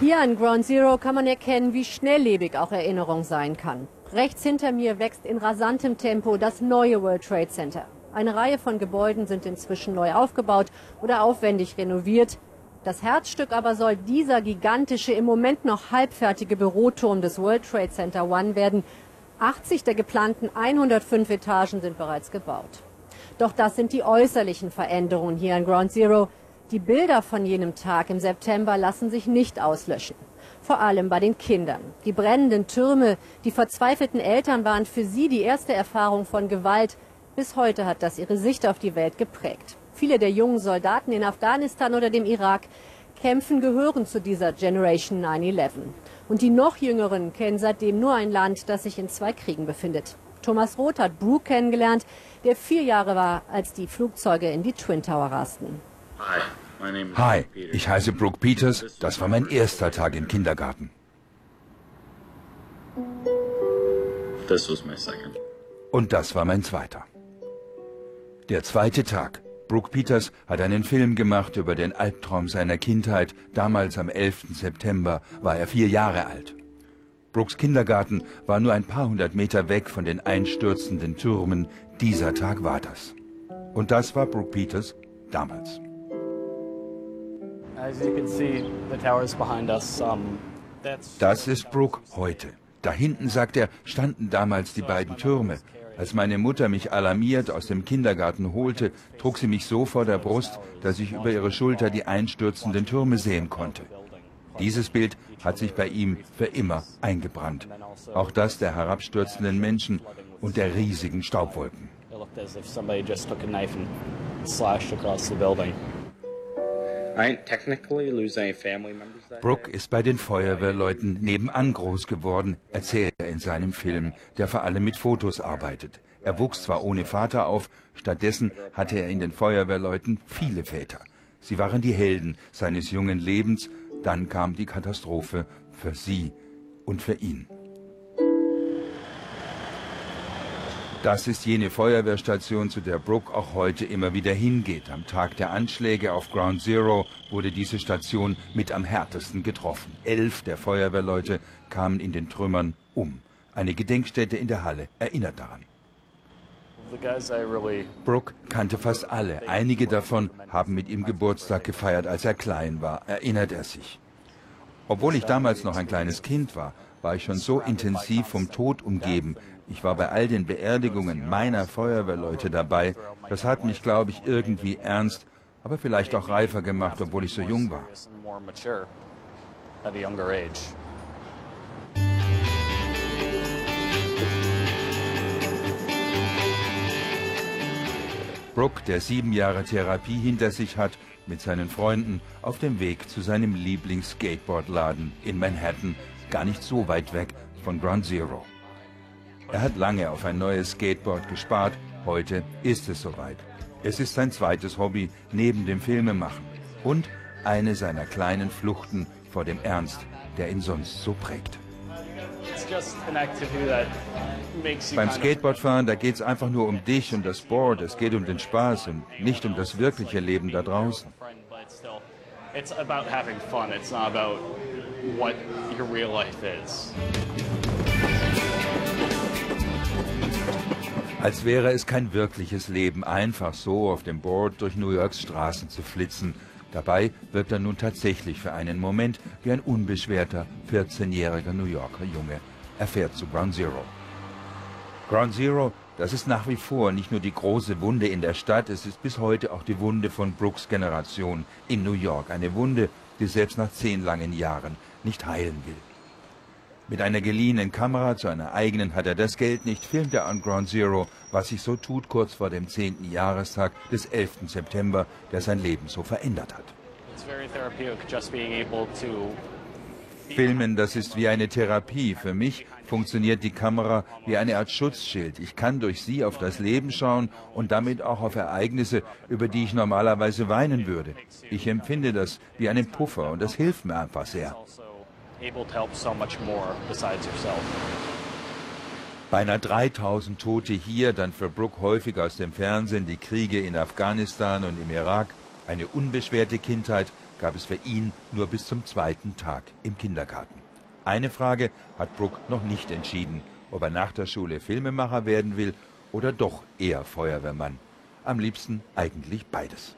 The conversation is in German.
Hier an Ground Zero kann man erkennen, wie schnelllebig auch Erinnerung sein kann. Rechts hinter mir wächst in rasantem Tempo das neue World Trade Center. Eine Reihe von Gebäuden sind inzwischen neu aufgebaut oder aufwendig renoviert. Das Herzstück aber soll dieser gigantische, im Moment noch halbfertige Büroturm des World Trade Center One werden. 80 der geplanten 105 Etagen sind bereits gebaut. Doch das sind die äußerlichen Veränderungen hier an Ground Zero. Die Bilder von jenem Tag im September lassen sich nicht auslöschen. Vor allem bei den Kindern. Die brennenden Türme, die verzweifelten Eltern waren für sie die erste Erfahrung von Gewalt. Bis heute hat das ihre Sicht auf die Welt geprägt. Viele der jungen Soldaten in Afghanistan oder dem Irak kämpfen, gehören zu dieser Generation 9-11. Und die noch Jüngeren kennen seitdem nur ein Land, das sich in zwei Kriegen befindet. Thomas Roth hat Brooke kennengelernt, der vier Jahre war, als die Flugzeuge in die Twin Tower rasten. Hi, ich heiße Brooke Peters. Das war mein erster Tag im Kindergarten. Und das war mein zweiter. Der zweite Tag. Brooke Peters hat einen Film gemacht über den Albtraum seiner Kindheit. Damals am 11. September war er vier Jahre alt. Brooks Kindergarten war nur ein paar hundert Meter weg von den einstürzenden Türmen. Dieser Tag war das. Und das war Brooke Peters damals. Das ist Brooke heute. Da hinten, sagt er, standen damals die beiden Türme. Als meine Mutter mich alarmiert aus dem Kindergarten holte, trug sie mich so vor der Brust, dass ich über ihre Schulter die einstürzenden Türme sehen konnte. Dieses Bild hat sich bei ihm für immer eingebrannt. Auch das der herabstürzenden Menschen und der riesigen Staubwolken. Brooke ist bei den Feuerwehrleuten nebenan groß geworden, erzählt er in seinem Film, der vor allem mit Fotos arbeitet. Er wuchs zwar ohne Vater auf, stattdessen hatte er in den Feuerwehrleuten viele Väter. Sie waren die Helden seines jungen Lebens, dann kam die Katastrophe für sie und für ihn. Das ist jene Feuerwehrstation, zu der Brooke auch heute immer wieder hingeht. Am Tag der Anschläge auf Ground Zero wurde diese Station mit am härtesten getroffen. Elf der Feuerwehrleute kamen in den Trümmern um. Eine Gedenkstätte in der Halle erinnert daran. Brooke kannte fast alle. Einige davon haben mit ihm Geburtstag gefeiert, als er klein war, erinnert er sich. Obwohl ich damals noch ein kleines Kind war, war ich schon so intensiv vom Tod umgeben, ich war bei all den Beerdigungen meiner Feuerwehrleute dabei. Das hat mich, glaube ich, irgendwie ernst, aber vielleicht auch reifer gemacht, obwohl ich so jung war. Brooke, der sieben Jahre Therapie hinter sich hat, mit seinen Freunden auf dem Weg zu seinem Lieblings-Skateboardladen in Manhattan, gar nicht so weit weg von Ground Zero. Er hat lange auf ein neues Skateboard gespart. Heute ist es soweit. Es ist sein zweites Hobby neben dem Filmemachen und eine seiner kleinen Fluchten vor dem Ernst, der ihn sonst so prägt. Beim Skateboardfahren, da geht es einfach nur um dich und das Board. Es geht um den Spaß und nicht um das wirkliche Leben da draußen. It's about having fun. It's not about what your real life is. Als wäre es kein wirkliches Leben, einfach so auf dem Board durch New Yorks Straßen zu flitzen. Dabei wirkt er nun tatsächlich für einen Moment wie ein unbeschwerter 14-jähriger New Yorker Junge. Er fährt zu Ground Zero. Ground Zero, das ist nach wie vor nicht nur die große Wunde in der Stadt, es ist bis heute auch die Wunde von Brooks Generation in New York. Eine Wunde, die selbst nach zehn langen Jahren nicht heilen will. Mit einer geliehenen Kamera zu einer eigenen hat er das Geld nicht, filmt er an Ground Zero, was sich so tut kurz vor dem 10. Jahrestag des 11. September, der sein Leben so verändert hat. Filmen, das ist wie eine Therapie. Für mich funktioniert die Kamera wie eine Art Schutzschild. Ich kann durch sie auf das Leben schauen und damit auch auf Ereignisse, über die ich normalerweise weinen würde. Ich empfinde das wie einen Puffer und das hilft mir einfach sehr able to help so much more besides yourself. Beinahe 3000 Tote hier, dann für Brooke häufig aus dem Fernsehen die Kriege in Afghanistan und im Irak, eine unbeschwerte Kindheit, gab es für ihn nur bis zum zweiten Tag im Kindergarten. Eine Frage hat Brooke noch nicht entschieden, ob er nach der Schule Filmemacher werden will oder doch eher Feuerwehrmann. Am liebsten eigentlich beides.